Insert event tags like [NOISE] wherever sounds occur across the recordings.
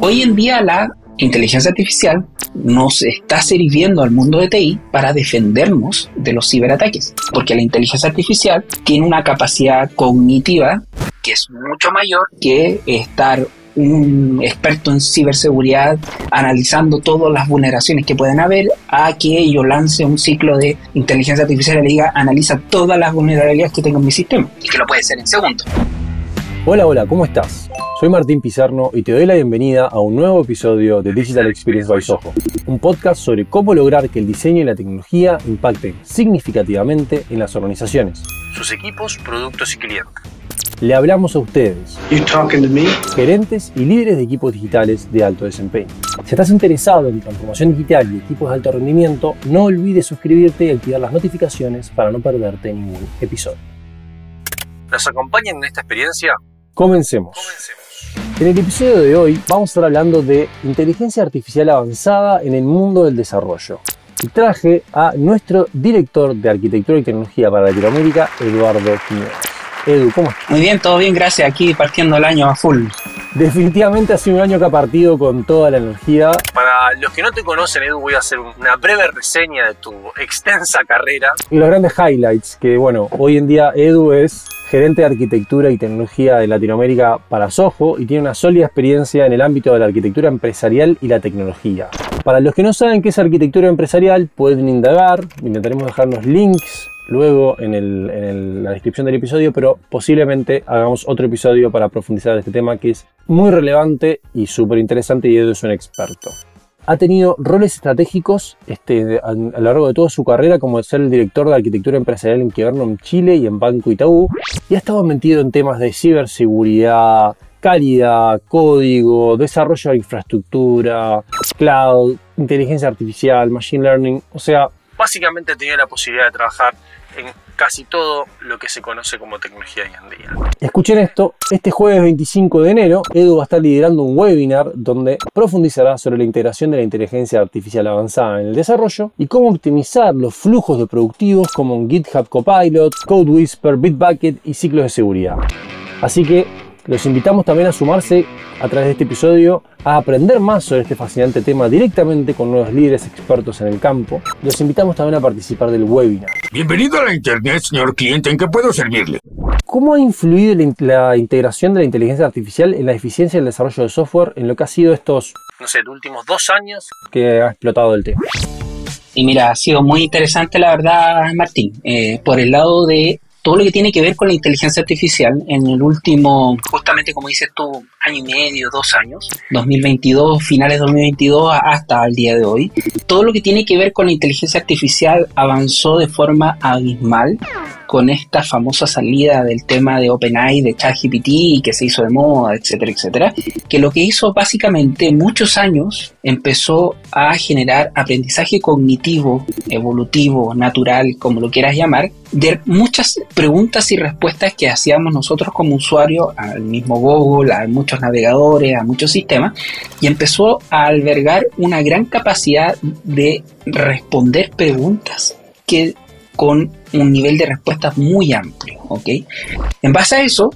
Hoy en día la inteligencia artificial nos está sirviendo al mundo de TI para defendernos de los ciberataques, porque la inteligencia artificial tiene una capacidad cognitiva que es mucho mayor que estar un experto en ciberseguridad analizando todas las vulneraciones que pueden haber a que yo lance un ciclo de inteligencia artificial y le diga analiza todas las vulnerabilidades que tengo en mi sistema y que lo puede hacer en segundos. Hola, hola, ¿cómo estás? Soy Martín Pizarno y te doy la bienvenida a un nuevo episodio de Digital Experience by Soho, un podcast sobre cómo lograr que el diseño y la tecnología impacten significativamente en las organizaciones, sus equipos, productos y clientes. Le hablamos a ustedes, gerentes y líderes de equipos digitales de alto desempeño. Si estás interesado en transformación digital y equipos de alto rendimiento, no olvides suscribirte y activar las notificaciones para no perderte ningún episodio. ¿Nos acompañan en esta experiencia? Comencemos. En el episodio de hoy vamos a estar hablando de inteligencia artificial avanzada en el mundo del desarrollo. Y traje a nuestro director de arquitectura y tecnología para Latinoamérica, Eduardo Quiñones. Edu, ¿cómo estás? Muy bien, todo bien, gracias. Aquí partiendo el año a full. Definitivamente ha sido un año que ha partido con toda la energía. Para los que no te conocen, Edu, voy a hacer una breve reseña de tu extensa carrera. Y los grandes highlights, que bueno, hoy en día Edu es gerente de arquitectura y tecnología de Latinoamérica para Soho y tiene una sólida experiencia en el ámbito de la arquitectura empresarial y la tecnología. Para los que no saben qué es arquitectura empresarial, pueden indagar, intentaremos dejarnos links luego en, la descripción del episodio, pero posiblemente hagamos otro episodio para profundizar este tema que es muy relevante y súper interesante y Edu es un experto ha tenido roles estratégicos este, a, lo largo de toda su carrera, como ser el director de arquitectura empresarial en Kibernum Chile y en Banco Itaú, y ha estado metido en temas de ciberseguridad, calidad, código, desarrollo de infraestructura, cloud, inteligencia artificial, machine learning, o sea, básicamente ha tenido la posibilidad de trabajar en casi todo lo que se conoce como tecnología hoy en día. Escuchen esto, este jueves 25 de enero, Edu va a estar liderando un webinar donde profundizará sobre la integración de la inteligencia artificial avanzada en el desarrollo y cómo optimizar los flujos de productivos como GitHub Copilot, Code Whisper, Bitbucket y ciclos de seguridad. Así que los invitamos también a sumarse a través de este episodio a aprender más sobre este fascinante tema directamente con nuevos líderes expertos en el campo. Los invitamos también a participar del webinar. Bienvenido a la Internet, señor cliente. ¿En qué puedo servirle? ¿Cómo ha influido la integración de la inteligencia artificial en la eficiencia del desarrollo de software en lo que ha sido estos, no sé, últimos dos años que ha explotado el tema? Y mira, ha sido muy interesante la verdad, Martín, eh, por el lado de todo lo que tiene que ver con la inteligencia artificial en el último, justamente como dices tú, año y medio, dos años, 2022, finales de 2022 hasta el día de hoy, todo lo que tiene que ver con la inteligencia artificial avanzó de forma abismal con esta famosa salida del tema de OpenAI, de ChatGPT, que se hizo de moda, etcétera, etcétera, que lo que hizo básicamente muchos años empezó a generar aprendizaje cognitivo, evolutivo, natural, como lo quieras llamar, de muchas preguntas y respuestas que hacíamos nosotros como usuarios al mismo Google, a muchos navegadores, a muchos sistemas, y empezó a albergar una gran capacidad de responder preguntas que con un nivel de respuestas muy amplio, ¿ok? En base a eso,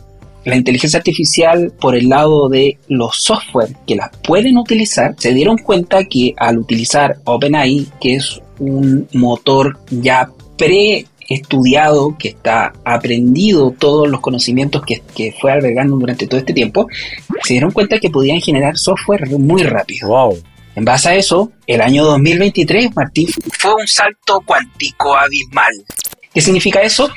la inteligencia artificial por el lado de los software que las pueden utilizar, se dieron cuenta que al utilizar OpenAI, que es un motor ya pre estudiado, que está aprendido todos los conocimientos que, que, fue albergando durante todo este tiempo, se dieron cuenta que podían generar software muy rápido. Wow. En base a eso, el año 2023, Martín, fue un salto cuántico abismal. ¿Qué significa eso?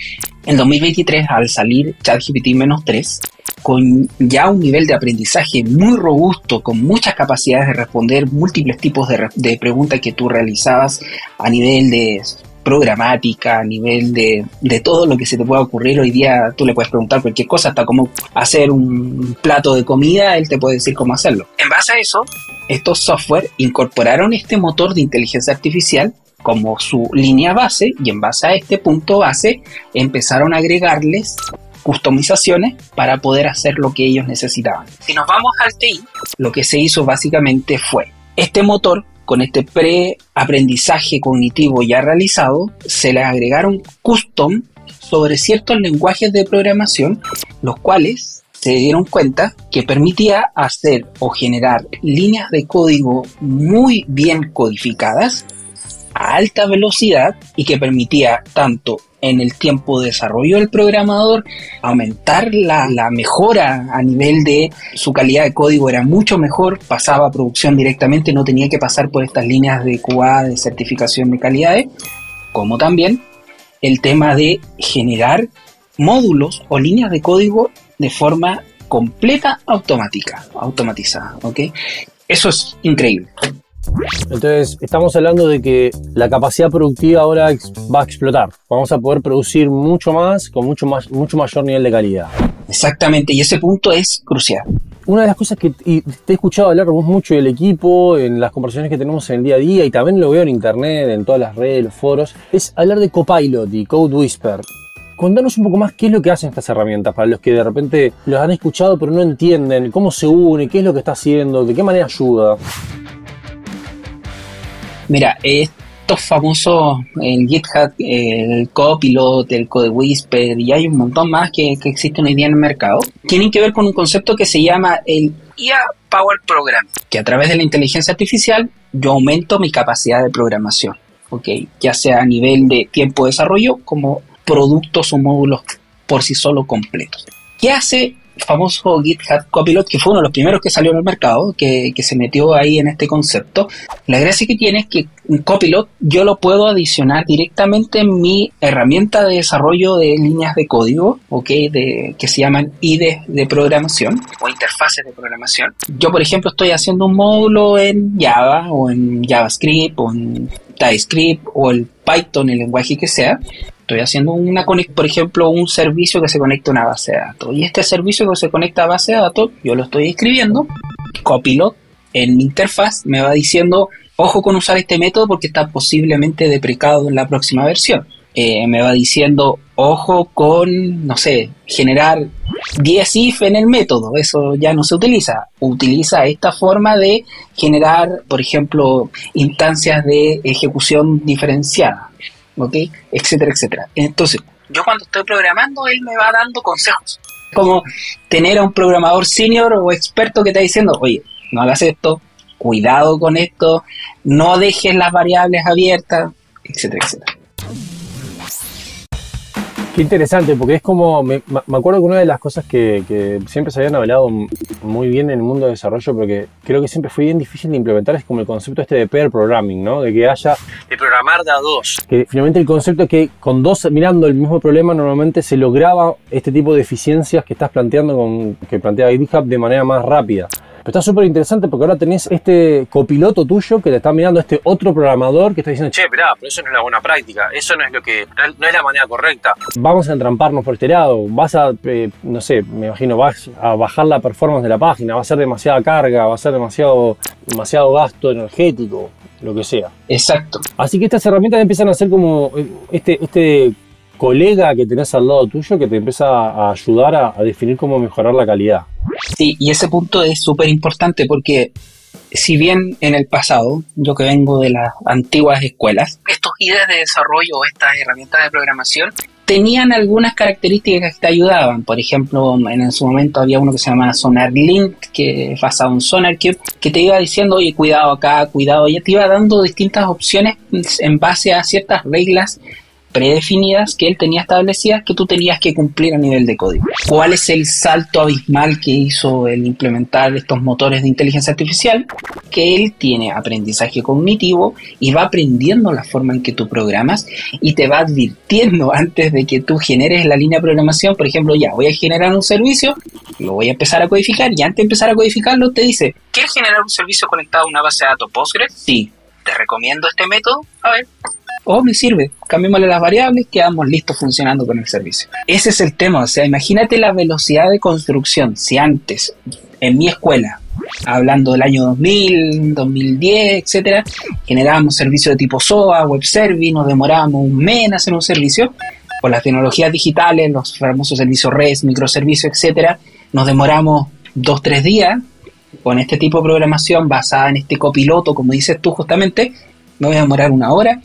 En 2023, al salir ChatGPT-3, con ya un nivel de aprendizaje muy robusto, con muchas capacidades de responder múltiples tipos de, preguntas que tú realizabas a nivel de programática, a nivel de, de, todo lo que se te pueda ocurrir. Hoy día tú le puedes preguntar cualquier cosa, hasta cómo hacer un plato de comida, él te puede decir cómo hacerlo. En base a eso, estos software incorporaron este motor de inteligencia artificial como su línea base y en base a este punto base empezaron a agregarles customizaciones para poder hacer lo que ellos necesitaban. Si nos vamos al TI, lo que se hizo básicamente fue este motor con este pre-aprendizaje cognitivo ya realizado, se le agregaron custom sobre ciertos lenguajes de programación, los cuales se dieron cuenta que permitía hacer o generar líneas de código muy bien codificadas a alta velocidad y que permitía tanto en el tiempo de desarrollo del programador, aumentar la, la, mejora a nivel de su calidad de código era mucho mejor, pasaba a producción directamente, no tenía que pasar por estas líneas de QA de certificación de calidades, como también el tema de generar módulos o líneas de código de forma completa automática, automatizada. Eso es increíble. Entonces, estamos hablando de que la capacidad productiva ahora va a explotar. Vamos a poder producir mucho más con mucho, más, mucho mayor nivel de calidad. Exactamente, y ese punto es crucial. Una de las cosas que te he escuchado hablar mucho del equipo, en las conversaciones que tenemos en el día a día, y también lo veo en internet, en todas las redes, los foros, es hablar de Copilot y Code Whisper. Contanos un poco más qué es lo que hacen estas herramientas para los que de repente los han escuchado pero no entienden cómo se une, qué es lo que está haciendo, de qué manera ayuda. Mira, estos famosos, el GitHub, el Copilot, el Code Whisper y hay un montón más que, existen hoy día en el mercado, tienen que ver con un concepto que se llama el IA Power Program, que a través de la inteligencia artificial yo aumento mi capacidad de programación, ¿ok? Ya sea a nivel de tiempo de desarrollo como productos o módulos por sí solo completos. ¿Qué hace famoso GitHub Copilot, que fue uno de los primeros que salió en el mercado, que, se metió ahí en este concepto. La gracia que tiene es que un Copilot yo lo puedo adicionar directamente en mi herramienta de desarrollo de líneas de código, ¿okay? de, que se llaman IDEs de programación o interfaces de programación. Yo, por ejemplo, estoy haciendo un módulo en Java o en JavaScript o en TypeScript o el Python, el lenguaje que sea, Estoy haciendo una por ejemplo, un servicio que se conecta a una base de datos. Y este servicio que se conecta a base de datos, yo lo estoy escribiendo. Copilot en mi interfaz me va diciendo, ojo con usar este método porque está posiblemente deprecado en la próxima versión. Eh, me va diciendo, ojo con, no sé, generar 10 if en el método. Eso ya no se utiliza. Utiliza esta forma de generar, por ejemplo, instancias de ejecución diferenciada. ¿Ok? Etcétera, etcétera. Entonces, yo cuando estoy programando, él me va dando consejos. Como tener a un programador senior o experto que está diciendo, oye, no hagas esto, cuidado con esto, no dejes las variables abiertas, etcétera, etcétera. Qué interesante, porque es como, me, acuerdo que una de las cosas que, siempre se habían hablado muy bien en el mundo de desarrollo, pero que creo que siempre fue bien difícil de implementar, es como el concepto este de pair programming, ¿no? De que haya... De programar de a dos. Que finalmente el concepto es que con dos mirando el mismo problema normalmente se lograba este tipo de eficiencias que estás planteando, con, que plantea GitHub de manera más rápida. Pero está súper interesante porque ahora tenés este copiloto tuyo que te está mirando este otro programador que está diciendo, che, esperá, pero eso no es la buena práctica, eso no es lo que, no es la manera correcta. Vamos a entramparnos por este lado, vas a, eh, no sé, me imagino, vas a bajar la performance de la página, va a ser demasiada carga, va a ser demasiado, demasiado gasto energético, lo que sea. Exacto. Así que estas herramientas empiezan a ser como eh, este, este colega que tenés al lado tuyo que te empieza a ayudar a, definir cómo mejorar la calidad. Sí, y ese punto es súper importante porque si bien en el pasado, yo que vengo de las antiguas escuelas, estos ideas de desarrollo o estas herramientas de programación tenían algunas características que te ayudaban. Por ejemplo, en su momento había uno que se llamaba SonarLink, que es basado en SonarCube, que te iba diciendo, oye, cuidado acá, cuidado, y te iba dando distintas opciones en base a ciertas reglas predefinidas que él tenía establecidas que tú tenías que cumplir a nivel de código. ¿Cuál es el salto abismal que hizo el implementar estos motores de inteligencia artificial? Que él tiene aprendizaje cognitivo y va aprendiendo la forma en que tú programas y te va advirtiendo [LAUGHS] antes de que tú generes la línea de programación, por ejemplo, ya voy a generar un servicio, lo voy a empezar a codificar y antes de empezar a codificarlo te dice, ¿quieres generar un servicio conectado a una base de datos Postgres? Sí, te recomiendo este método. A ver, oh, me sirve, cambiémosle las variables, quedamos listos funcionando con el servicio. Ese es el tema, o sea, imagínate la velocidad de construcción. Si antes, en mi escuela, hablando del año 2000, 2010, etcétera, generábamos servicios de tipo SOA, web service, nos demorábamos un mes en hacer un servicio, con las tecnologías digitales, los famosos servicios REST, microservicios, etcétera, nos demoramos dos, tres días con este tipo de programación basada en este copiloto, como dices tú justamente, me voy a demorar una hora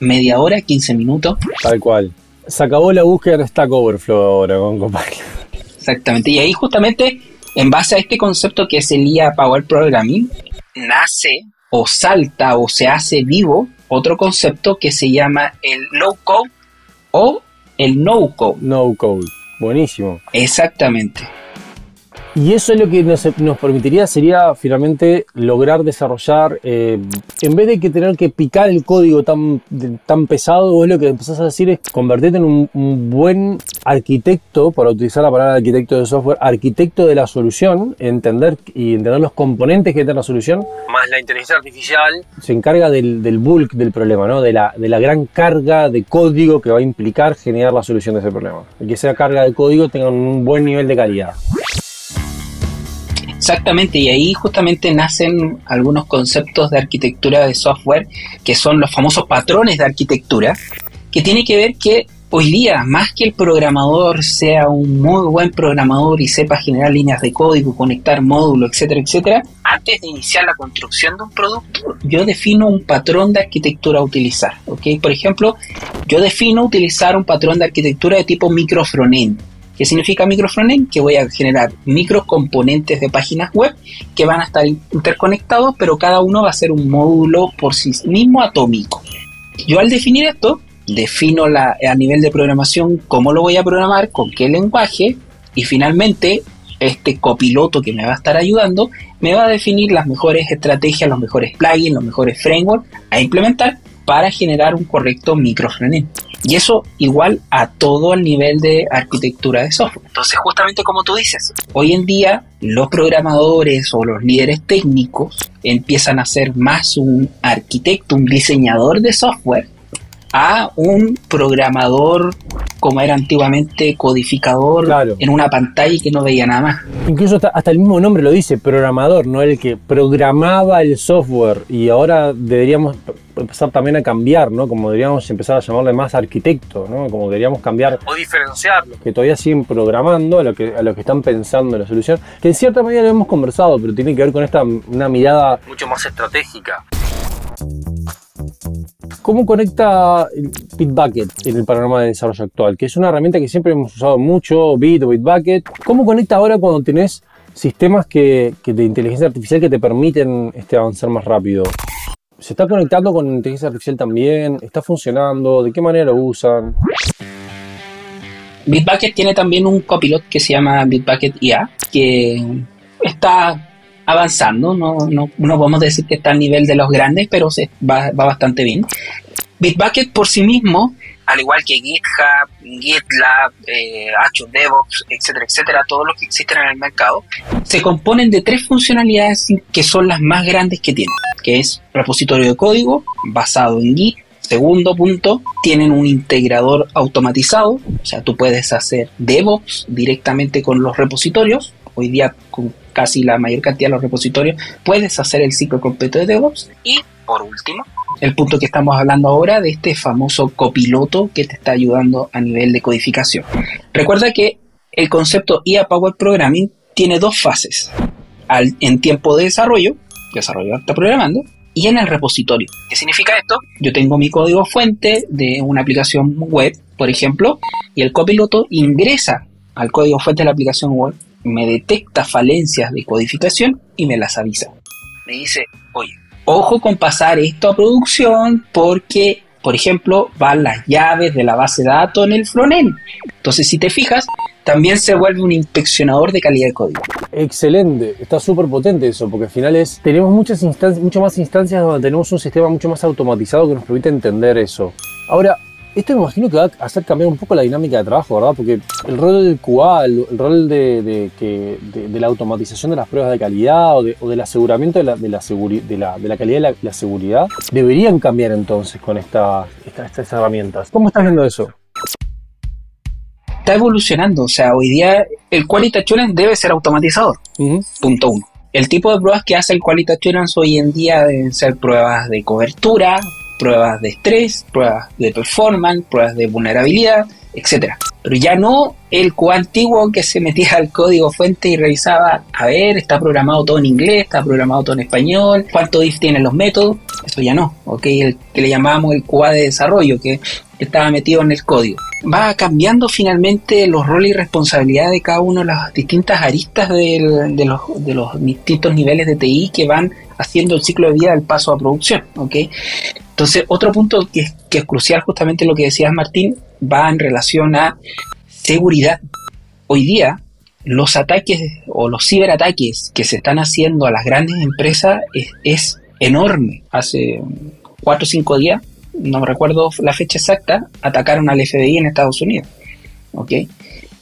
media hora, 15 minutos. Tal cual. Se acabó la búsqueda de Stack Overflow ahora con Copilot. Exactamente. Y ahí justamente, en base a este concepto que es el IA Power Programming, nace o salta o se hace vivo otro concepto que se llama el low code o el no code. No code. Buenísimo. Exactamente. Y eso es lo que nos, permitiría, sería finalmente lograr desarrollar, eh, en vez de que tener que picar el código tan, tan pesado, vos lo que empezás a decir es convertirte en un, buen arquitecto, para utilizar la palabra arquitecto de software, arquitecto de la solución, entender y entender los componentes que tiene la solución, más la inteligencia artificial, se encarga del, del bulk del problema, ¿no? de, la, de la gran carga de código que va a implicar generar la solución de ese problema. Y que esa carga de código tenga un buen nivel de calidad. Exactamente, y ahí justamente nacen algunos conceptos de arquitectura de software que son los famosos patrones de arquitectura, que tiene que ver que hoy día, más que el programador sea un muy buen programador y sepa generar líneas de código, conectar módulos, etcétera, etcétera, antes de iniciar la construcción de un producto, yo defino un patrón de arquitectura a utilizar. ¿ok? Por ejemplo, yo defino utilizar un patrón de arquitectura de tipo microfrontend ¿Qué significa microfrontend? Que voy a generar microcomponentes de páginas web que van a estar interconectados, pero cada uno va a ser un módulo por sí mismo atómico. Yo al definir esto, defino la, a nivel de programación cómo lo voy a programar, con qué lenguaje, y finalmente este copiloto que me va a estar ayudando me va a definir las mejores estrategias, los mejores plugins, los mejores frameworks a implementar para generar un correcto microfrontend. Y eso igual a todo el nivel de arquitectura de software. Entonces, justamente como tú dices, hoy en día los programadores o los líderes técnicos empiezan a ser más un arquitecto, un diseñador de software, a un programador como era antiguamente codificador en una pantalla y que no veía nada más. Incluso hasta, el mismo nombre lo dice, programador, no el que programaba el software y ahora deberíamos empezar también a cambiar, ¿no? Como deberíamos empezar a llamarle más arquitecto, ¿no? Como deberíamos cambiar o diferenciarlo, que todavía siguen programando a lo que a lo que están pensando en la solución, que en cierta medida lo hemos conversado, pero tiene que ver con esta una mirada mucho más estratégica. ¿Cómo conecta Bitbucket en el panorama de desarrollo actual? Que es una herramienta que siempre hemos usado mucho, Bit o Bitbucket. ¿Cómo conecta ahora cuando tenés sistemas que, de inteligencia artificial que te permiten este, avanzar más rápido? ¿Se está conectando con inteligencia artificial también? ¿Está funcionando? ¿De qué manera lo usan? Bitbucket tiene también un copilot que se llama Bitbucket IA, que está avanzando, no, no, no podemos decir que está a nivel de los grandes, pero se va, bastante bien. Bitbucket por sí mismo, al igual que GitHub, GitLab, eh, Azure DevOps, etcétera, etcétera, todos los que existen en el mercado, se componen de tres funcionalidades que son las más grandes que tienen, que es repositorio de código basado en Git, Segundo punto, tienen un integrador automatizado, o sea, tú puedes hacer DevOps directamente con los repositorios. Hoy día con casi la mayor cantidad de los repositorios, puedes hacer el ciclo completo de DevOps. Y por último, el punto que estamos hablando ahora de este famoso copiloto que te está ayudando a nivel de codificación. Recuerda que el concepto IA Power Programming tiene dos fases. Al, en tiempo de desarrollo, desarrollo está programando, y en el repositorio. ¿Qué significa esto? Yo tengo mi código fuente de una aplicación web, por ejemplo, y el copiloto ingresa al código fuente de la aplicación web me detecta falencias de codificación y me las avisa. Me dice, oye, ojo con pasar esto a producción porque, por ejemplo, van las llaves de la base de datos en el frontend. Entonces, si te fijas, también se vuelve un inspeccionador de calidad de código. Excelente, está súper potente eso, porque al final es, tenemos muchas instancias, mucho más instancias donde tenemos un sistema mucho más automatizado que nos permite entender eso. Ahora, esto me imagino que va a hacer cambiar un poco la dinámica de trabajo, ¿verdad? Porque el rol del QA, el, rol de, la automatización de las pruebas de calidad o, del aseguramiento de la, de la, calidad y la, seguridad deberían cambiar entonces con estas herramientas. ¿Cómo estás viendo eso? Está evolucionando, o sea, hoy día el Quality Assurance debe ser automatizado. Punto uno. El tipo de pruebas que hace el Quality Assurance hoy en día deben ser pruebas de cobertura, pruebas de estrés, pruebas de performance, pruebas de vulnerabilidad, etcétera. Pero ya no el antiguo que se metía al código fuente y revisaba, a ver, está programado todo en inglés, está programado todo en español, cuánto diff tienen los métodos, eso ya no, ¿ok? El que le llamábamos el QA de desarrollo, que estaba metido en el código. Va cambiando finalmente los roles y responsabilidades de cada uno de las distintas aristas de, los, de los distintos niveles de TI que van haciendo el ciclo de vida del paso a producción. ¿okay? Entonces, otro punto que es, que es crucial, justamente lo que decías Martín, va en relación a seguridad. Hoy día, los ataques o los ciberataques que se están haciendo a las grandes empresas es, enorme. Hace cuatro o cinco días no recuerdo la fecha exacta, atacaron al FBI en Estados Unidos. ¿Ok?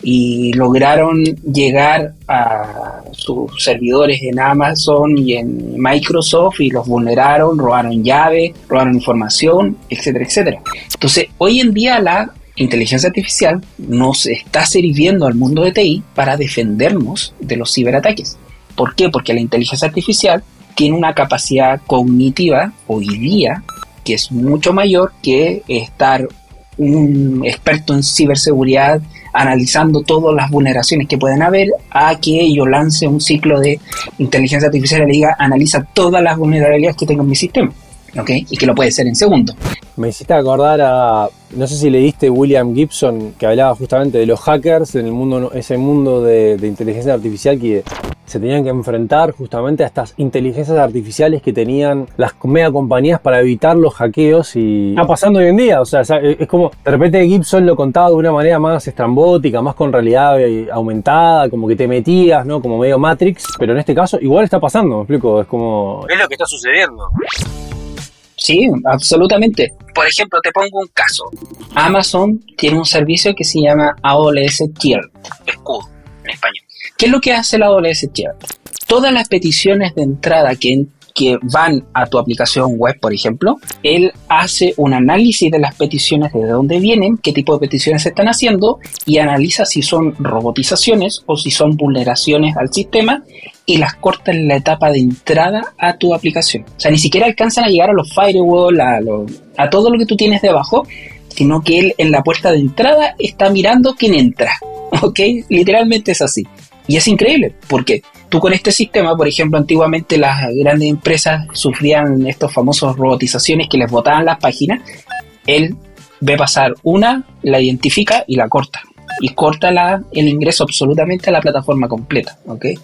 Y lograron llegar a sus servidores en Amazon y en Microsoft y los vulneraron, robaron llaves, robaron información, etcétera, etcétera. Entonces, hoy en día la inteligencia artificial nos está sirviendo al mundo de TI para defendernos de los ciberataques. ¿Por qué? Porque la inteligencia artificial tiene una capacidad cognitiva hoy día que es mucho mayor que estar un experto en ciberseguridad analizando todas las vulneraciones que pueden haber a que yo lance un ciclo de inteligencia artificial y le diga analiza todas las vulnerabilidades que tengo en mi sistema. ¿Ok? Y que lo puede hacer en segundo. Me hiciste acordar a, no sé si leíste William Gibson, que hablaba justamente de los hackers en el mundo, ese mundo de, de inteligencia artificial que se tenían que enfrentar justamente a estas inteligencias artificiales que tenían las mega compañías para evitar los hackeos y está pasando hoy en día, o sea, es como de repente Gibson lo contaba de una manera más estrambótica, más con realidad aumentada, como que te metías, ¿no? Como medio Matrix, pero en este caso igual está pasando, me explico, es como... Es lo que está sucediendo. Sí, absolutamente. Por ejemplo, te pongo un caso. Amazon tiene un servicio que se llama AWS Tier, escudo en español. ¿Qué es lo que hace la AWS Tier? Todas las peticiones de entrada que, que van a tu aplicación web, por ejemplo, él hace un análisis de las peticiones, de dónde vienen, qué tipo de peticiones se están haciendo y analiza si son robotizaciones o si son vulneraciones al sistema y las corta en la etapa de entrada a tu aplicación. O sea, ni siquiera alcanzan a llegar a los firewall, a, a todo lo que tú tienes debajo, sino que él en la puerta de entrada está mirando quién entra. [LAUGHS] ¿Ok? Literalmente es así. Y es increíble, porque tú con este sistema, por ejemplo, antiguamente las grandes empresas sufrían estos famosos robotizaciones que les botaban las páginas. Él ve pasar una, la identifica y la corta y corta el ingreso absolutamente a la plataforma completa. ¿okay?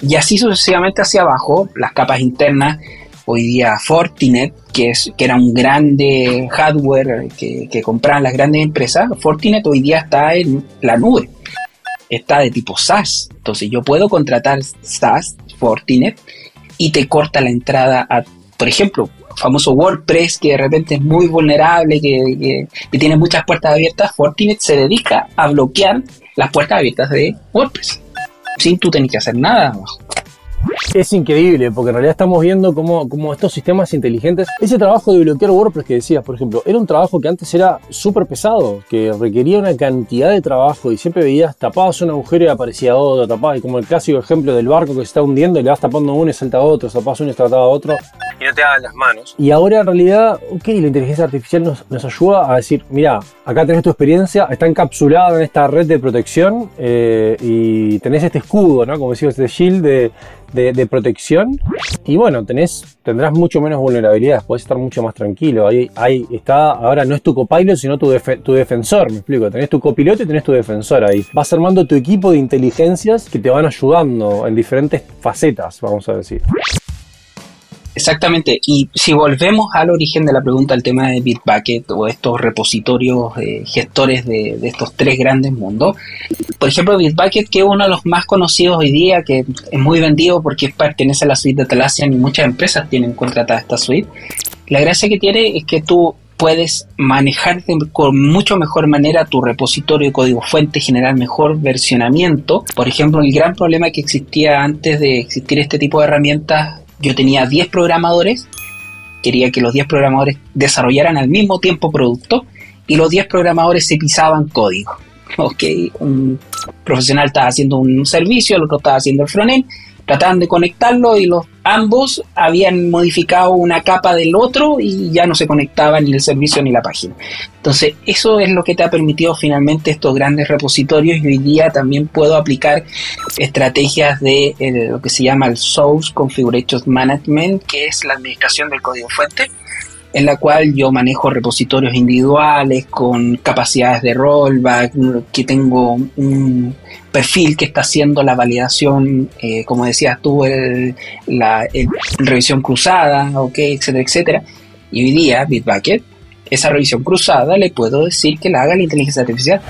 Y así sucesivamente hacia abajo, las capas internas, hoy día Fortinet, que, es, que era un grande hardware que, que compraban las grandes empresas, Fortinet hoy día está en la nube, está de tipo SaaS. Entonces yo puedo contratar SaaS, Fortinet, y te corta la entrada a, por ejemplo, famoso WordPress que de repente es muy vulnerable, que, tiene muchas puertas abiertas, Fortinet se dedica a bloquear las puertas abiertas de WordPress, sin tú tener que hacer nada abajo. Es increíble, porque en realidad estamos viendo cómo, estos sistemas inteligentes, ese trabajo de bloquear WordPress que decías, por ejemplo, era un trabajo que antes era súper pesado, que requería una cantidad de trabajo y siempre veías, tapabas un agujero y aparecía otro, tapabas, como el clásico ejemplo del barco que se está hundiendo y le vas tapando uno y salta otro, tapabas uno y salta otro. Y no te hagan las manos. Y ahora en realidad, ok, la inteligencia artificial nos, nos ayuda a decir, mira, acá tenés tu experiencia, está encapsulada en esta red de protección eh, y tenés este escudo, ¿no? Como decía, este shield de de, protección. Y bueno, tenés, tendrás mucho menos vulnerabilidades, puedes estar mucho más tranquilo. Ahí, ahí está, ahora no es tu copilot, sino tu, tu defensor, me explico. Tenés tu copiloto y tenés tu defensor ahí. Vas armando tu equipo de inteligencias que te van ayudando en diferentes facetas, vamos a decir. Exactamente, y si volvemos al origen de la pregunta, al tema de Bitbucket o estos repositorios eh, gestores de, estos tres grandes mundos, por ejemplo, Bitbucket, que es uno de los más conocidos hoy día, que es muy vendido porque pertenece a la suite de Atlassian y muchas empresas tienen contratada esta suite, la gracia que tiene es que tú puedes manejar con mucho mejor manera tu repositorio de código fuente, generar mejor versionamiento. Por ejemplo, el gran problema que existía antes de existir este tipo de herramientas yo tenía 10 programadores, quería que los 10 programadores desarrollaran al mismo tiempo producto y los 10 programadores se pisaban código. [LAUGHS] Ok, un profesional estaba haciendo un servicio, el otro estaba haciendo el frontend trataban de conectarlo y los ambos habían modificado una capa del otro y ya no se conectaba ni el servicio ni la página. Entonces, eso es lo que te ha permitido finalmente estos grandes repositorios y hoy día también puedo aplicar estrategias de eh, lo que se llama el Source Configuration Management, que es la administración del código fuente en la cual yo manejo repositorios individuales con capacidades de rollback, que tengo un perfil que está haciendo la validación, eh, como decías tú, la revisión cruzada, ok, etcétera, etcétera. Y hoy día, Bitbucket, esa revisión cruzada le puedo decir que la haga la inteligencia artificial,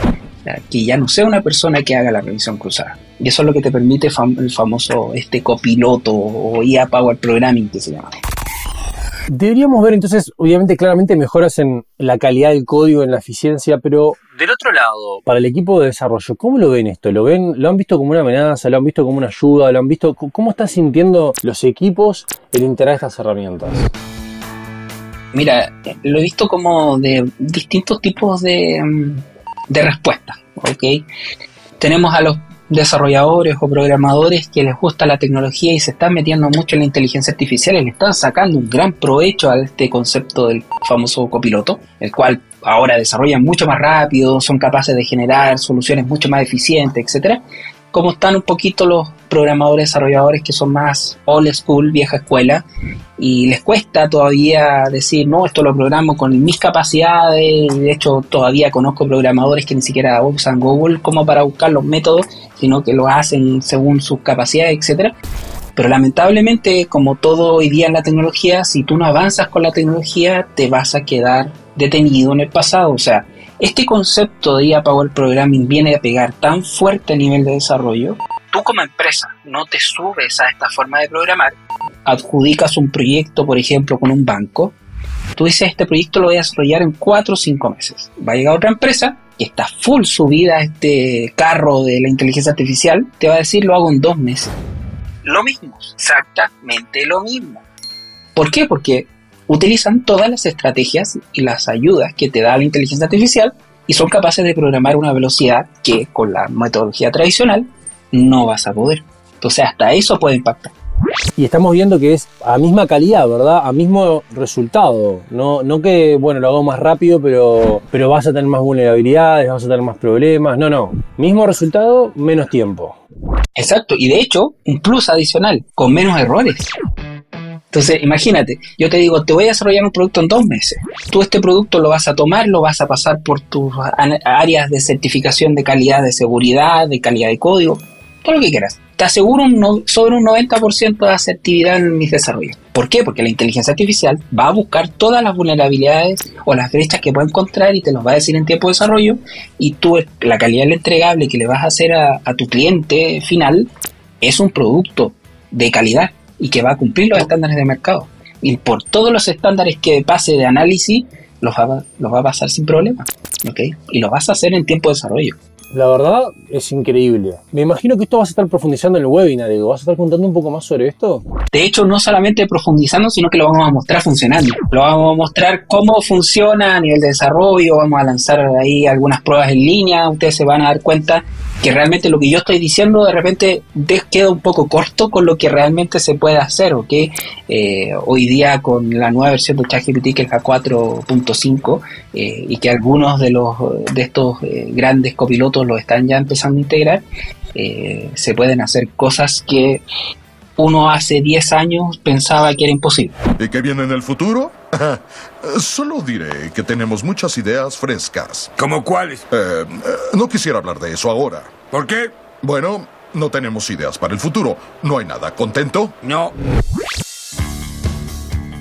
que ya no sea una persona que haga la revisión cruzada. Y eso es lo que te permite el famoso este copiloto o IA Power Programming que se llama. Deberíamos ver entonces, obviamente, claramente mejoras en la calidad del código, en la eficiencia, pero del otro lado, para el equipo de desarrollo, ¿cómo lo ven esto? ¿Lo ven, lo han visto como una amenaza, lo han visto como una ayuda, lo han visto, cómo están sintiendo los equipos el integrar estas herramientas? Mira, lo he visto como de distintos tipos de, mm, de respuestas, ¿ok? Tenemos a los desarrolladores o programadores que les gusta la tecnología y se están metiendo mucho en la inteligencia artificial y le están sacando un gran provecho a este concepto del famoso copiloto, el cual ahora desarrollan mucho más rápido, son capaces de generar soluciones mucho más eficientes, etcétera como están un poquito los programadores desarrolladores que son más old school, vieja escuela, y les cuesta todavía decir, no, esto lo programo con mis capacidades, de hecho todavía conozco programadores que ni siquiera usan Google como para buscar los métodos, sino que lo hacen según sus capacidades, etcétera. Pero lamentablemente, como todo hoy día en la tecnología, si tú no avanzas con la tecnología, te vas a quedar detenido en el pasado. O sea, este concepto de IA Power Programming viene a pegar tan fuerte a nivel de desarrollo. Tú como empresa no te subes a esta forma de programar, adjudicas un proyecto, por ejemplo, con un banco, tú dices, este proyecto lo voy a desarrollar en 4 o 5 meses. Va a llegar otra empresa que está full subida a este carro de la inteligencia artificial, te va a decir, lo hago en 2 meses. Lo mismo, exactamente lo mismo. ¿Por qué? Porque utilizan todas las estrategias y las ayudas que te da la inteligencia artificial y son capaces de programar una velocidad que con la metodología tradicional no vas a poder. Entonces hasta eso puede impactar. Y estamos viendo que es a misma calidad, ¿verdad? A mismo resultado. No, no que, bueno, lo hago más rápido, pero, pero vas a tener más vulnerabilidades, vas a tener más problemas. No, no. Mismo resultado, menos tiempo. Exacto. Y de hecho, un plus adicional, con menos errores. Entonces, imagínate, yo te digo, te voy a desarrollar un producto en dos meses. Tú este producto lo vas a tomar, lo vas a pasar por tus áreas de certificación de calidad de seguridad, de calidad de código, todo lo que quieras. Te aseguro un sobre un 90% de asertividad en mis desarrollos. ¿Por qué? Porque la inteligencia artificial va a buscar todas las vulnerabilidades o las brechas que pueda encontrar y te los va a decir en tiempo de desarrollo. Y tú, la calidad del entregable que le vas a hacer a tu cliente final es un producto de calidad y que va a cumplir los estándares de mercado. Y por todos los estándares que pase de análisis, los va, los va a pasar sin problema. ¿okay? Y lo vas a hacer en tiempo de desarrollo. La verdad es increíble. Me imagino que esto vas a estar profundizando en el webinar, digo. ¿Vas a estar contando un poco más sobre esto? De hecho, no solamente profundizando, sino que lo vamos a mostrar funcionando. Lo vamos a mostrar cómo funciona a nivel de desarrollo, vamos a lanzar ahí algunas pruebas en línea, ustedes se van a dar cuenta que realmente lo que yo estoy diciendo de repente queda un poco corto con lo que realmente se puede hacer, ¿ok? Eh, hoy día con la nueva versión de ChatGPT que es la 4.5 eh, y que algunos de los de estos eh, grandes copilotos lo están ya empezando a integrar, se pueden hacer cosas que uno hace 10 años pensaba que era imposible. ¿Y qué viene en el futuro? [LAUGHS] Solo diré que tenemos muchas ideas frescas. ¿Cómo cuáles? Eh, eh, no quisiera hablar de eso ahora. ¿Por qué? Bueno, no tenemos ideas para el futuro. No hay nada. ¿Contento? No.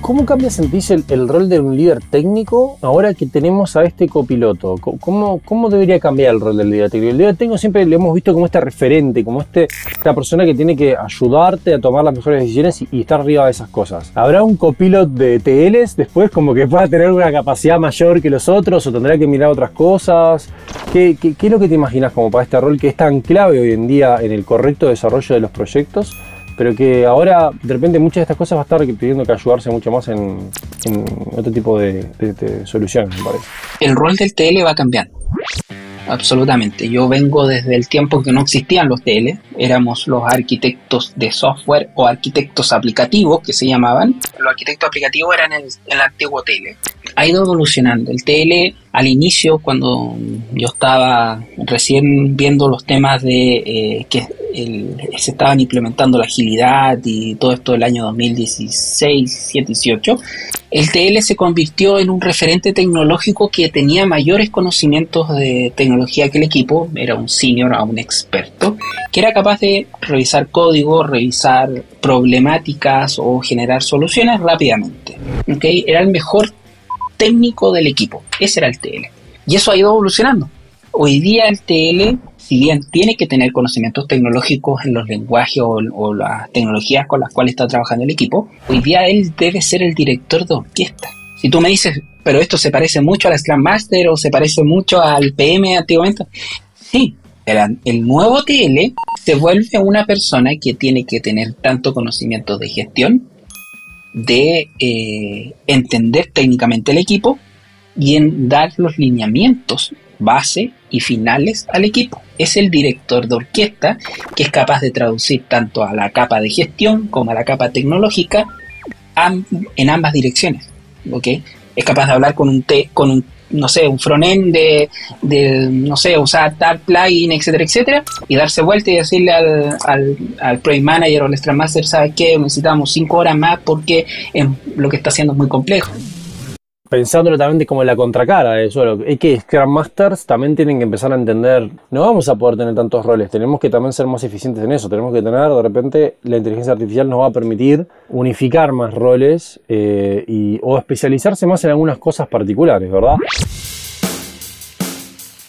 ¿Cómo cambia, sentís, el, rol de un líder técnico ahora que tenemos a este copiloto? ¿Cómo, ¿Cómo debería cambiar el rol del líder técnico? El líder técnico siempre lo hemos visto como este referente, como este, esta persona que tiene que ayudarte a tomar las mejores decisiones y, estar arriba de esas cosas. ¿Habrá un copiloto de TLs después como que pueda tener una capacidad mayor que los otros o tendrá que mirar otras cosas? ¿Qué, qué, qué es lo que te imaginas como para este rol que es tan clave hoy en día en el correcto desarrollo de los proyectos? Pero que ahora de repente muchas de estas cosas va a estar pidiendo que ayudarse mucho más en, otro tipo de, soluciones, me parece. El rol del TL va cambiando. Absolutamente. Yo vengo desde el tiempo que no existían los TL, éramos los arquitectos de software o arquitectos aplicativos que se llamaban. Los arquitectos aplicativos eran el, el antiguo TL. Ha ido evolucionando. El TL al inicio, cuando yo estaba recién viendo los temas de eh, que se estaban implementando la agilidad y todo esto del año 2016, 2018, el TL se convirtió en un referente tecnológico que tenía mayores conocimientos de tecnología que el equipo, era un senior a un experto, que era capaz de revisar código, revisar problemáticas o generar soluciones rápidamente. ¿okay? Era el mejor técnico del equipo. Ese era el TL. Y eso ha ido evolucionando. Hoy día el TL, si bien tiene que tener conocimientos tecnológicos en los lenguajes o, las tecnologías con las cuales está trabajando el equipo, hoy día él debe ser el director de orquesta. Si tú me dices, pero esto se parece mucho al Scrum Master o se parece mucho al PM antiguamente, sí, el, el nuevo TL se vuelve una persona que tiene que tener tanto conocimiento de gestión de eh, entender técnicamente el equipo y en dar los lineamientos base y finales al equipo. Es el director de orquesta que es capaz de traducir tanto a la capa de gestión como a la capa tecnológica en ambas direcciones. ¿okay? Es capaz de hablar con un, con un no sé, un frontend de, de, no sé, usar tal plugin, etcétera, etcétera, y darse vuelta y decirle al, al, al Project Manager o al Scrum Master, ¿sabes qué? Necesitamos cinco horas más porque lo que está haciendo es muy complejo pensándolo también como la contracara de eso, es que Scrum Masters también tienen que empezar a entender, no vamos a poder tener tantos roles, tenemos que también ser más eficientes en eso, tenemos que tener, de repente, la inteligencia artificial nos va a permitir unificar más roles eh, y, o especializarse más en algunas cosas particulares, ¿verdad?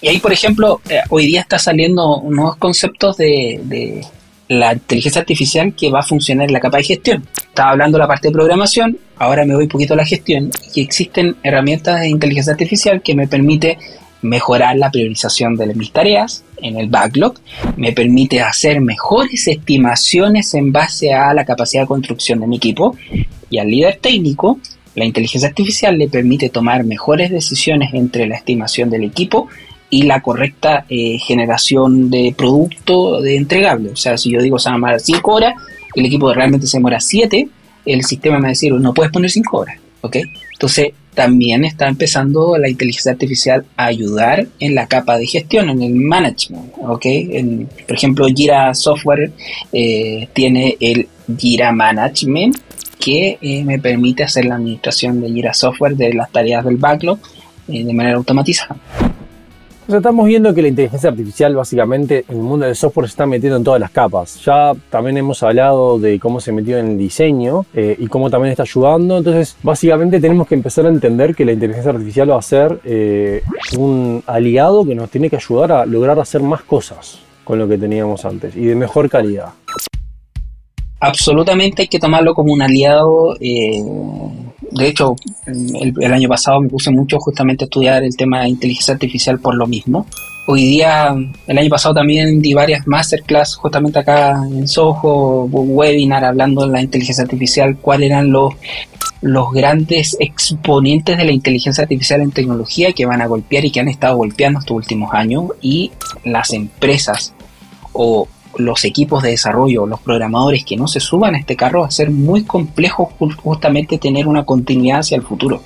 Y ahí, por ejemplo, eh, hoy día está saliendo nuevos conceptos de la inteligencia artificial que va a funcionar en la capa de gestión. Estaba hablando de la parte de programación, ahora me voy un poquito a la gestión y existen herramientas de inteligencia artificial que me permite mejorar la priorización de mis tareas en el backlog, me permite hacer mejores estimaciones en base a la capacidad de construcción de mi equipo y al líder técnico, la inteligencia artificial le permite tomar mejores decisiones entre la estimación del equipo y la correcta eh, generación de producto de entregable. O sea, si yo digo se va a demorar 5 horas, el equipo realmente se demora 7, el sistema me va a decir, no puedes poner 5 horas. ¿ok? Entonces, también está empezando la inteligencia artificial a ayudar en la capa de gestión, en el management. ¿ok? por ejemplo, Jira Software eh, tiene el Jira Management que eh, me permite hacer la administración de Jira Software de las tareas del backlog de manera automatizada estamos viendo que la inteligencia artificial básicamente en el mundo del software se está metiendo en todas las capas. Ya también hemos hablado de cómo se metió en el diseño eh, y cómo también está ayudando. Entonces, básicamente tenemos que empezar a entender que la inteligencia artificial va a ser eh, un aliado que nos tiene que ayudar a lograr hacer más cosas con lo que teníamos antes y de mejor calidad. Absolutamente hay que tomarlo como un aliado. Eh de hecho, el, año pasado me puse mucho justamente a estudiar el tema de inteligencia artificial por lo mismo. Hoy día, el año pasado también di varias masterclass justamente acá en Soho, webinar hablando de la inteligencia artificial, cuáles eran los, los grandes exponentes de la inteligencia artificial en tecnología que van a golpear y que han estado golpeando estos últimos años y las empresas o los equipos de desarrollo, los programadores que no se suban a este carro, va a ser muy complejo justamente tener una continuidad hacia el futuro.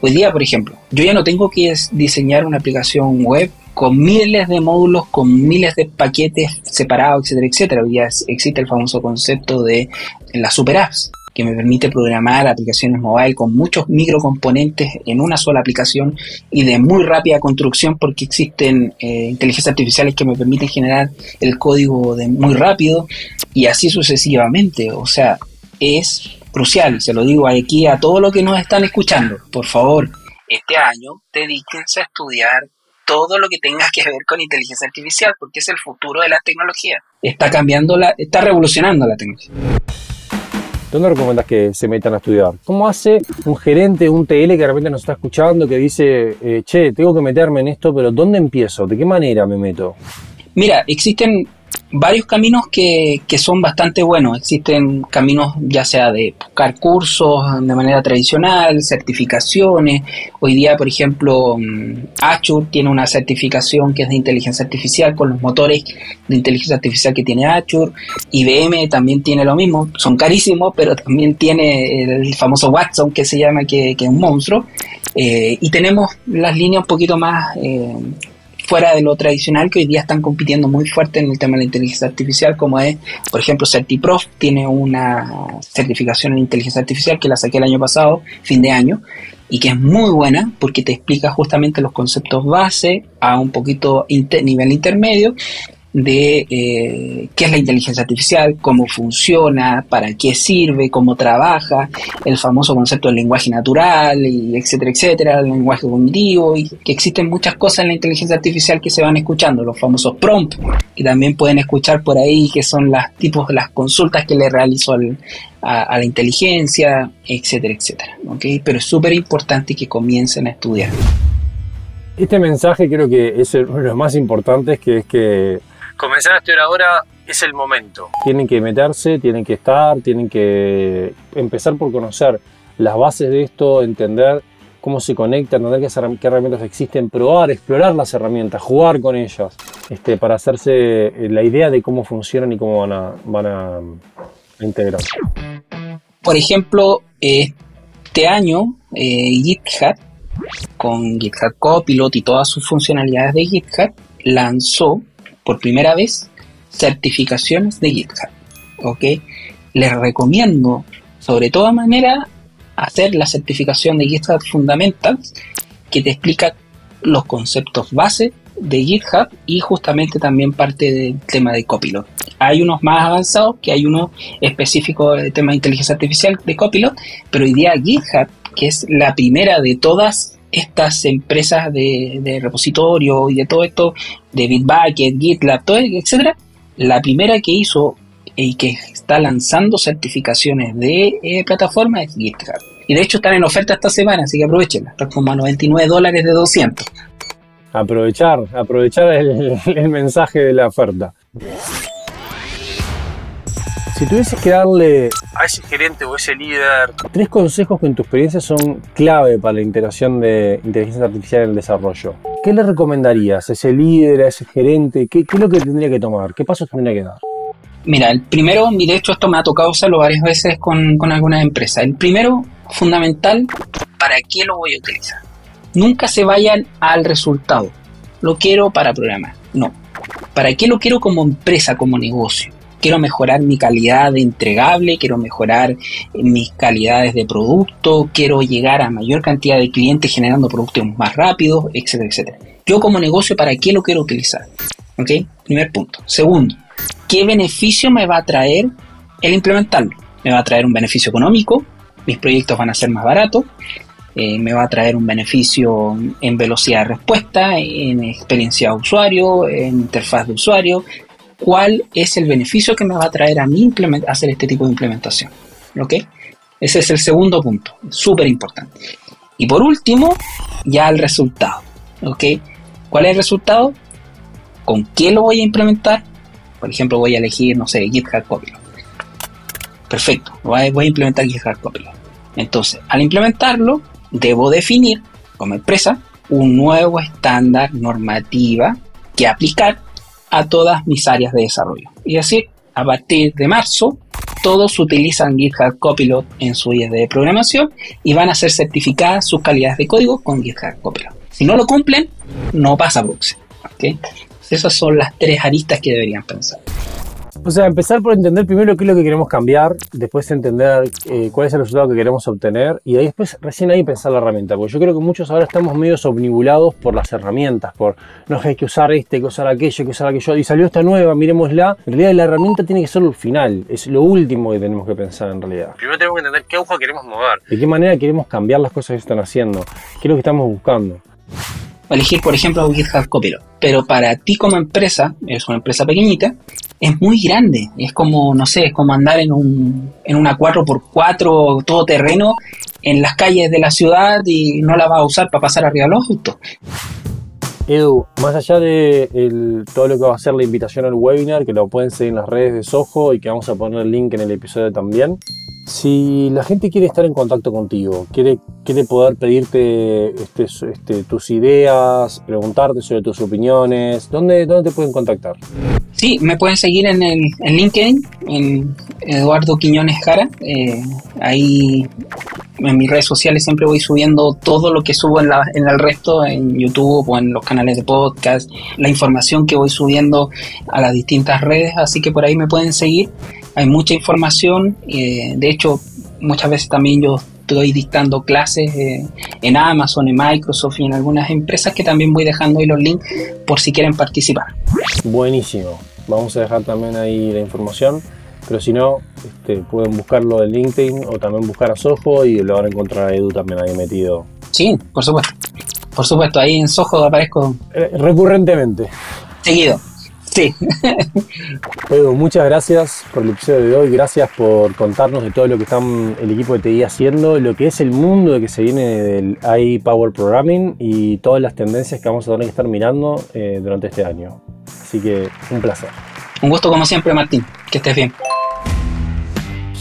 Hoy día, por ejemplo, yo ya no tengo que diseñar una aplicación web con miles de módulos, con miles de paquetes separados, etcétera, etcétera. Hoy día existe el famoso concepto de las super apps que me permite programar aplicaciones mobile con muchos microcomponentes en una sola aplicación y de muy rápida construcción porque existen eh, inteligencias artificiales que me permiten generar el código de muy rápido y así sucesivamente. O sea, es crucial, se lo digo aquí a todos los que nos están escuchando. Por favor, este año dedíquense a estudiar todo lo que tenga que ver con inteligencia artificial, porque es el futuro de la tecnología. Está cambiando la, está revolucionando la tecnología. ¿Dónde recomiendas que se metan a estudiar? ¿Cómo hace un gerente, un TL que de repente nos está escuchando, que dice, eh, che, tengo que meterme en esto, pero ¿dónde empiezo? ¿De qué manera me meto? Mira, existen varios caminos que, que, son bastante buenos. Existen caminos ya sea de buscar cursos de manera tradicional, certificaciones. Hoy día, por ejemplo, mm, Azure tiene una certificación que es de inteligencia artificial con los motores de inteligencia artificial que tiene Azure. IBM también tiene lo mismo. Son carísimos, pero también tiene el famoso Watson que se llama, que, que es un monstruo. Eh, y tenemos las líneas un poquito más... Eh, fuera de lo tradicional que hoy día están compitiendo muy fuerte en el tema de la inteligencia artificial, como es, por ejemplo, CertiProf tiene una certificación en inteligencia artificial que la saqué el año pasado, fin de año, y que es muy buena porque te explica justamente los conceptos base a un poquito nivel intermedio de eh, qué es la inteligencia artificial, cómo funciona, para qué sirve, cómo trabaja, el famoso concepto del lenguaje natural, y etcétera, etcétera, el lenguaje cognitivo, y que existen muchas cosas en la inteligencia artificial que se van escuchando, los famosos prompts, que también pueden escuchar por ahí, que son las tipos las consultas que le realizo a, la inteligencia, etcétera, etcétera. ¿okay? Pero es súper importante que comiencen a estudiar. Este mensaje creo que es uno de los más importantes, que es que comenzar a estudiar ahora es el momento. Tienen que meterse, tienen que estar, tienen que empezar por conocer las bases de esto, entender cómo se conecta, entender qué, herramientas existen, probar, explorar las herramientas, jugar con ellas, este, para hacerse eh, la idea de cómo funcionan y cómo van a, van a, integrar. Por ejemplo, este año eh, GitHub, con GitHub Copilot y todas sus funcionalidades de GitHub, lanzó por primera vez certificaciones de GitHub. ¿ok? Les recomiendo, sobre toda manera, hacer la certificación de GitHub Fundamentals, que te explica los conceptos base de GitHub y justamente también parte del tema de Copilot. Hay unos más avanzados, que hay uno específico del tema de inteligencia artificial de Copilot, pero hoy día GitHub, que es la primera de todas estas empresas de, repositorio y de todo esto, de Bitbucket, GitLab, todo, etcétera, la primera que hizo y que está lanzando certificaciones de eh, plataforma es GitHub. Y de hecho están en oferta esta semana, así que aprovechenla. Están como a 99 dólares de 200. Aprovechar, aprovechar el mensaje de la oferta. Si tuvieses que darle a ese gerente o ese líder tres consejos que en tu experiencia son clave para la integración de inteligencia artificial en el desarrollo, ¿qué le recomendarías a ese líder, a ese gerente? ¿Qué, es lo que tendría que tomar? ¿Qué pasos tendría que dar? Mira, el primero, y de hecho esto me ha tocado hacerlo varias veces con, con algunas empresas. El primero, fundamental, ¿para qué lo voy a utilizar? Nunca se vayan al resultado. Lo quiero para programar. No. ¿Para qué lo quiero como empresa, como negocio? Quiero mejorar mi calidad de entregable, quiero mejorar mis calidades de producto, quiero llegar a mayor cantidad de clientes generando productos más rápidos, etcétera, etcétera. Yo como negocio, ¿para qué lo quiero utilizar? ¿Ok? Primer punto. Segundo, ¿qué beneficio me va a traer el implementarlo? Me va a traer un beneficio económico, mis proyectos van a ser más baratos, eh, me va a traer un beneficio en velocidad de respuesta, en experiencia de usuario, en interfaz de usuario, cuál es el beneficio que me va a traer a mí hacer este tipo de implementación. ¿Ok? Ese es el segundo punto, súper importante. Y por último, ya el resultado. ¿Ok? ¿Cuál es el resultado? ¿Con qué lo voy a implementar? Por ejemplo, voy a elegir, no sé, GitHub Copilot. Perfecto, voy a implementar GitHub Copilot. Entonces, al implementarlo, debo definir como empresa un nuevo estándar normativa que aplicar a todas mis áreas de desarrollo. Y así, a partir de marzo, todos utilizan GitHub Copilot en su ISD de programación y van a ser certificadas sus calidades de código con GitHub Copilot. Si no lo cumplen, no pasa Brooks. ¿okay? Esas son las tres aristas que deberían pensar. O sea, empezar por entender primero qué es lo que queremos cambiar, después entender eh, cuál es el resultado que queremos obtener y ahí después recién ahí pensar la herramienta. Porque yo creo que muchos ahora estamos medio omnibulados por las herramientas, por no hay que usar este, hay que usar aquello, hay que usar aquello. Y salió esta nueva, miremosla. En realidad la herramienta tiene que ser el final, es lo último que tenemos que pensar en realidad. Primero tenemos que entender qué aguja queremos mover. De qué manera queremos cambiar las cosas que están haciendo, qué es lo que estamos buscando elegir, por ejemplo, GitHub Copilot. Pero para ti como empresa, es una empresa pequeñita, es muy grande. Es como, no sé, es como andar en, un, en una 4x4 todo terreno en las calles de la ciudad y no la vas a usar para pasar arriba los autos. Edu, más allá de todo lo que va a ser la invitación al webinar, que lo pueden seguir en las redes de Soho y que vamos a poner el link en el episodio también, si la gente quiere estar en contacto contigo, quiere, poder pedirte este, este, tus ideas, preguntarte sobre tus opiniones, ¿dónde, te pueden contactar? Sí, me pueden seguir en, el, LinkedIn, en Eduardo Quiñones Jara. Eh, ahí en mis redes sociales siempre voy subiendo todo lo que subo en el resto, en YouTube o en los canales de podcast, la información que voy subiendo a las distintas redes, así que por ahí me pueden seguir hay mucha información, eh, de hecho muchas veces también yo estoy dictando clases eh, en Amazon, en Microsoft y en algunas empresas que también voy dejando ahí los links por si quieren participar. Buenísimo, vamos a dejar también ahí la información, pero si no, este, pueden buscarlo en LinkedIn o también buscar a Soho y lo van a encontrar a Edu también ahí metido. Sí, por supuesto. Por supuesto, ahí en Soho aparezco. Eh, recurrentemente. Seguido. Sí. [LAUGHS] Edu, muchas gracias por el episodio de hoy. Gracias por contarnos de todo lo que están el equipo de TI haciendo, lo que es el mundo de que se viene del AI Power Programming y todas las tendencias que vamos a tener que estar mirando eh, durante este año. Así que un placer. Un gusto como siempre, Martín. Que estés bien.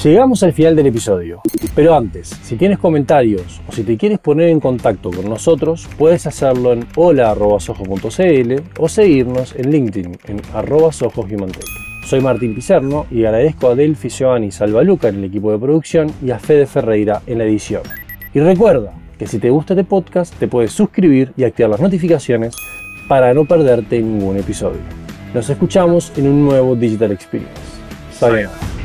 Llegamos al final del episodio, pero antes, si tienes comentarios o si te quieres poner en contacto con nosotros, puedes hacerlo en hola.sojo.cl o seguirnos en LinkedIn en arroba Soy Martín Pizerno y agradezco a Delphi Giovanni Salvaluca en el equipo de producción y a Fede Ferreira en la edición. Y recuerda que si te gusta este podcast, te puedes suscribir y activar las notificaciones para no perderte ningún episodio. Nos escuchamos en un nuevo Digital Experience. Sayonara.